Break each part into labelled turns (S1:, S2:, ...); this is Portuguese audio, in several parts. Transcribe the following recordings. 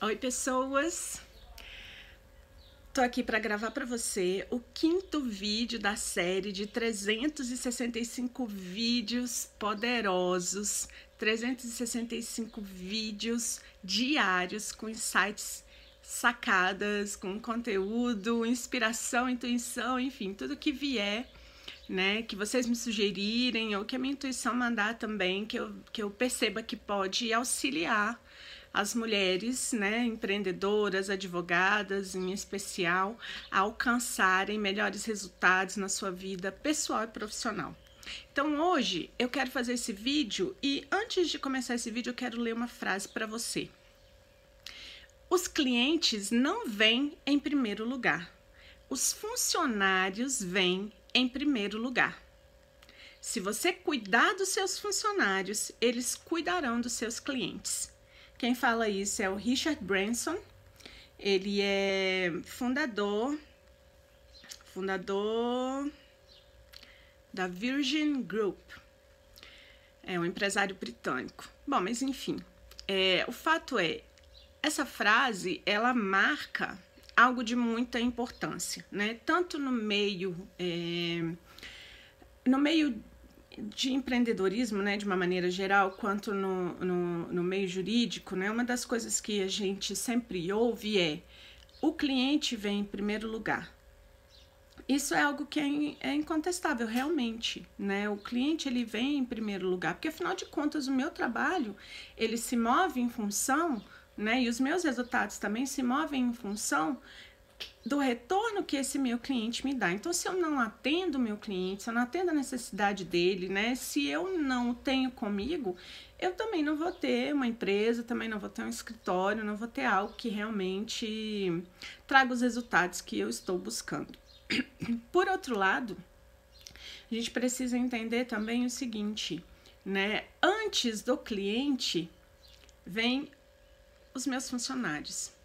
S1: Oi, pessoas. Tô aqui para gravar para você o quinto vídeo da série de 365 vídeos poderosos, 365 vídeos diários com insights, sacadas, com conteúdo, inspiração, intuição, enfim, tudo que vier né, que vocês me sugerirem ou que a minha intuição mandar também, que eu, que eu perceba que pode auxiliar as mulheres, né, empreendedoras, advogadas em especial, a alcançarem melhores resultados na sua vida pessoal e profissional. Então hoje eu quero fazer esse vídeo e antes de começar esse vídeo eu quero ler uma frase para você. Os clientes não vêm em primeiro lugar. Os funcionários vêm em primeiro lugar. Se você cuidar dos seus funcionários, eles cuidarão dos seus clientes. Quem fala isso é o Richard Branson. Ele é fundador fundador da Virgin Group. É um empresário britânico. Bom, mas enfim, é, o fato é, essa frase ela marca algo de muita importância, né? Tanto no meio é, no meio de empreendedorismo, né, de uma maneira geral, quanto no, no, no, meio jurídico, né, uma das coisas que a gente sempre ouve é o cliente vem em primeiro lugar. Isso é algo que é, é incontestável, realmente, né? O cliente ele vem em primeiro lugar, porque afinal de contas o meu trabalho ele se move em função né? E os meus resultados também se movem em função do retorno que esse meu cliente me dá. Então, se eu não atendo o meu cliente, se eu não atendo a necessidade dele, né? Se eu não tenho comigo, eu também não vou ter uma empresa, também não vou ter um escritório, não vou ter algo que realmente traga os resultados que eu estou buscando. Por outro lado, a gente precisa entender também o seguinte, né? Antes do cliente vem os meus funcionários.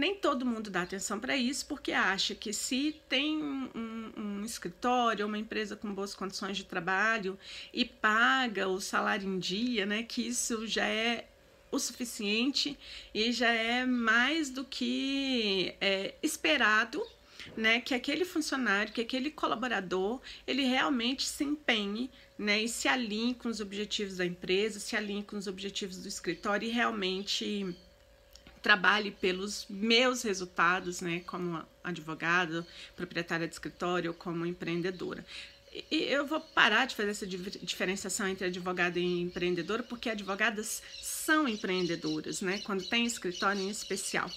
S1: Nem todo mundo dá atenção para isso porque acha que se tem um, um, escritório, uma empresa com boas condições de trabalho e paga o salário em dia, né, que isso já é o suficiente e já é mais do que é, esperado né, que aquele funcionário, que aquele colaborador, ele realmente se empenhe, né, e se alinhe com os objetivos da empresa, se alinhe com os objetivos do escritório e realmente trabalhe pelos meus resultados, né, como advogado, proprietária de escritório, como empreendedora. E eu vou parar de fazer essa diferenciação entre advogada e empreendedora, porque advogadas são empreendedoras, né? Quando tem escritório em especial.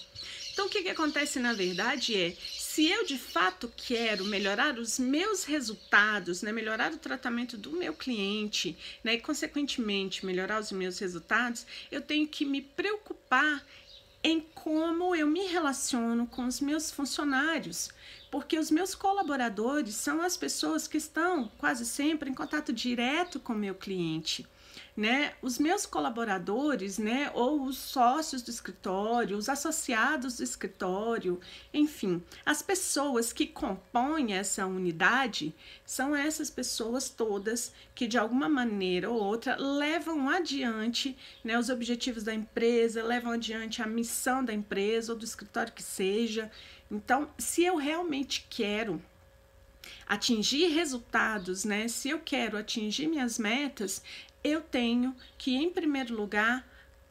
S1: Então, o que, que acontece na verdade é, se eu de fato quero melhorar os meus resultados, né, melhorar o tratamento do meu cliente, né, e consequentemente melhorar os meus resultados, eu tenho que me preocupar em como eu me relaciono com os meus funcionários, porque os meus colaboradores são as pessoas que estão quase sempre em contato direto com o meu cliente né, os meus colaboradores, né, ou os sócios do escritório, os associados do escritório, enfim, as pessoas que compõem essa unidade são essas pessoas todas que de alguma maneira ou outra levam adiante, né, os objetivos da empresa, levam adiante a missão da empresa ou do escritório que seja. Então, se eu realmente quero atingir resultados, né? Se eu quero atingir minhas metas, eu tenho que, em primeiro lugar,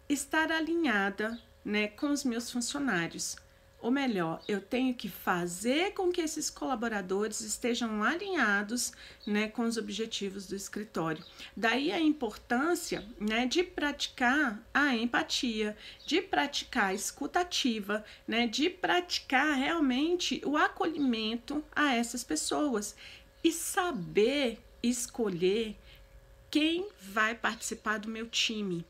S1: estar alinhada né, com os meus funcionários. Ou melhor, eu tenho que fazer com que esses colaboradores estejam alinhados né, com os objetivos do escritório. Daí a importância né, de praticar a empatia, de praticar a escutativa, né, de praticar realmente o acolhimento a essas pessoas e saber escolher quem vai participar do meu time.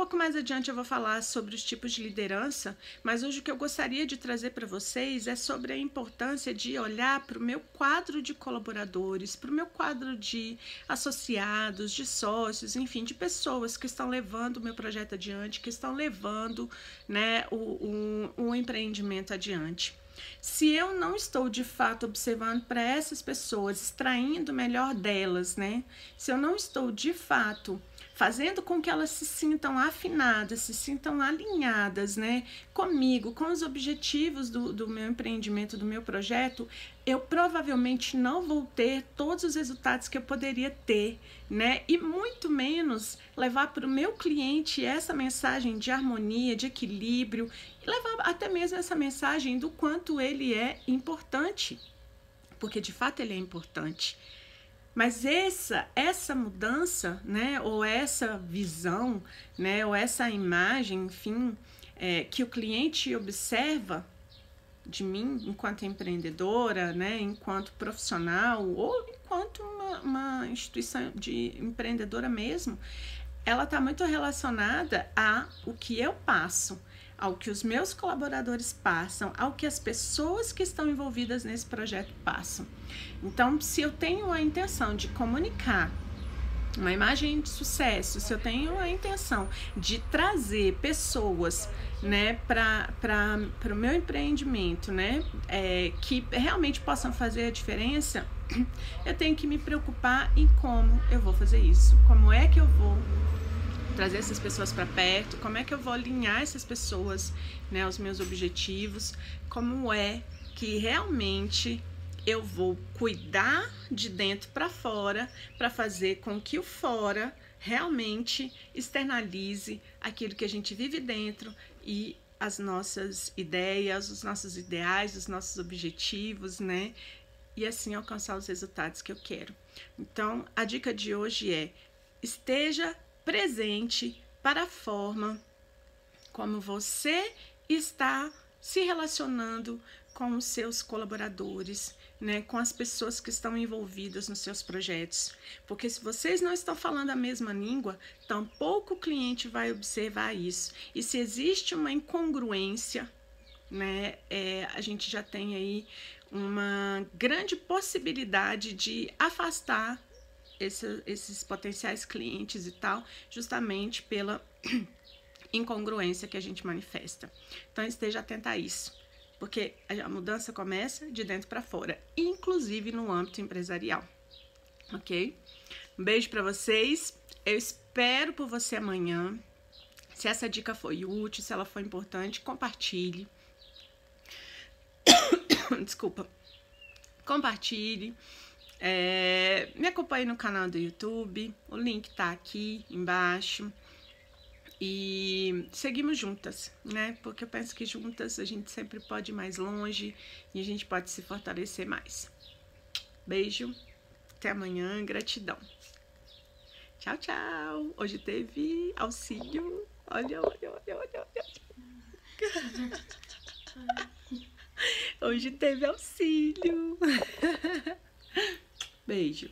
S1: Pouco mais adiante eu vou falar sobre os tipos de liderança, mas hoje o que eu gostaria de trazer para vocês é sobre a importância de olhar para o meu quadro de colaboradores, para o meu quadro de associados, de sócios, enfim, de pessoas que estão levando o meu projeto adiante, que estão levando né, o, o, o empreendimento adiante. Se eu não estou de fato observando para essas pessoas, extraindo o melhor delas, né? Se eu não estou de fato fazendo com que elas se sintam afinadas, se sintam alinhadas, né, comigo, com os objetivos do, do meu empreendimento, do meu projeto, eu provavelmente não vou ter todos os resultados que eu poderia ter, né? E muito menos levar para o meu cliente essa mensagem de harmonia, de equilíbrio, e levar até mesmo essa mensagem do quanto ele é importante, porque de fato ele é importante. Mas essa essa mudança, né, ou essa visão, né, ou essa imagem, enfim, é, que o cliente observa de mim enquanto empreendedora, né, enquanto profissional ou enquanto uma, uma instituição de empreendedora mesmo, ela está muito relacionada a o que eu passo, ao que os meus colaboradores passam, ao que as pessoas que estão envolvidas nesse projeto passam. Então, se eu tenho a intenção de comunicar uma imagem de sucesso, se eu tenho a intenção de trazer pessoas né, para o meu empreendimento, né, é, que realmente possam fazer a diferença, eu tenho que me preocupar em como eu vou fazer isso, como é que eu vou trazer essas pessoas para perto, como é que eu vou alinhar essas pessoas né, aos meus objetivos, como é que realmente eu vou cuidar de dentro para fora para fazer com que o fora realmente externalize aquilo que a gente vive dentro e as nossas ideias, os nossos ideais, os nossos objetivos, né? E assim alcançar os resultados que eu quero. Então, a dica de hoje é: esteja presente para a forma como você está se relacionando com os seus colaboradores, né, com as pessoas que estão envolvidas nos seus projetos. Porque se vocês não estão falando a mesma língua, tampouco o cliente vai observar isso. E se existe uma incongruência, né, é, a gente já tem aí uma grande possibilidade de afastar esse, esses potenciais clientes e tal, justamente pela incongruência que a gente manifesta. Então esteja atenta a isso, porque a mudança começa de dentro para fora, inclusive no âmbito empresarial. Ok? Um beijo para vocês. Eu espero por você amanhã. Se essa dica foi útil, se ela foi importante, compartilhe. Desculpa. Compartilhe. É, me acompanhe no canal do YouTube, o link tá aqui embaixo. E seguimos juntas, né? Porque eu penso que juntas a gente sempre pode ir mais longe e a gente pode se fortalecer mais. Beijo, até amanhã, gratidão. Tchau, tchau. Hoje teve auxílio. Olha, olha, olha, olha, olha. Hoje teve auxílio. Beijo.